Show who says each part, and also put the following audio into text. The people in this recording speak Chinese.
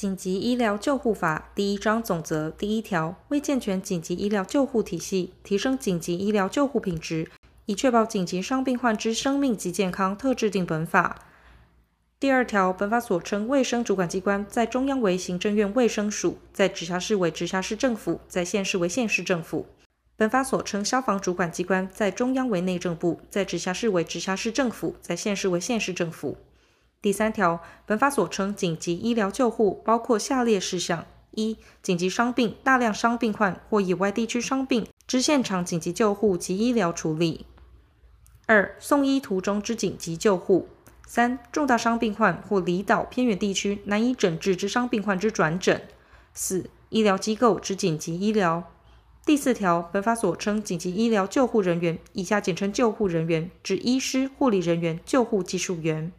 Speaker 1: 紧急医疗救护法第一章总则第一条，为健全紧急医疗救护体系，提升紧急医疗救护品质，以确保紧急伤病患之生命及健康，特制定本法。第二条，本法所称卫生主管机关，在中央为行政院卫生署，在直辖市为直辖市政府，在县市为县市政府。本法所称消防主管机关，在中央为内政部，在直辖市为直辖市政府，在县市为县市政府。第三条，本法所称紧急医疗救护，包括下列事项：一、紧急伤病、大量伤病患或野外地区伤病之现场紧急救护及医疗处理；二、送医途中之紧急救护；三、重大伤病患或离岛偏远地区难以诊治之伤病患之转诊；四、医疗机构之紧急医疗。第四条，本法所称紧急医疗救护人员（以下简称救护人员）指医师、护理人员、救护技术员。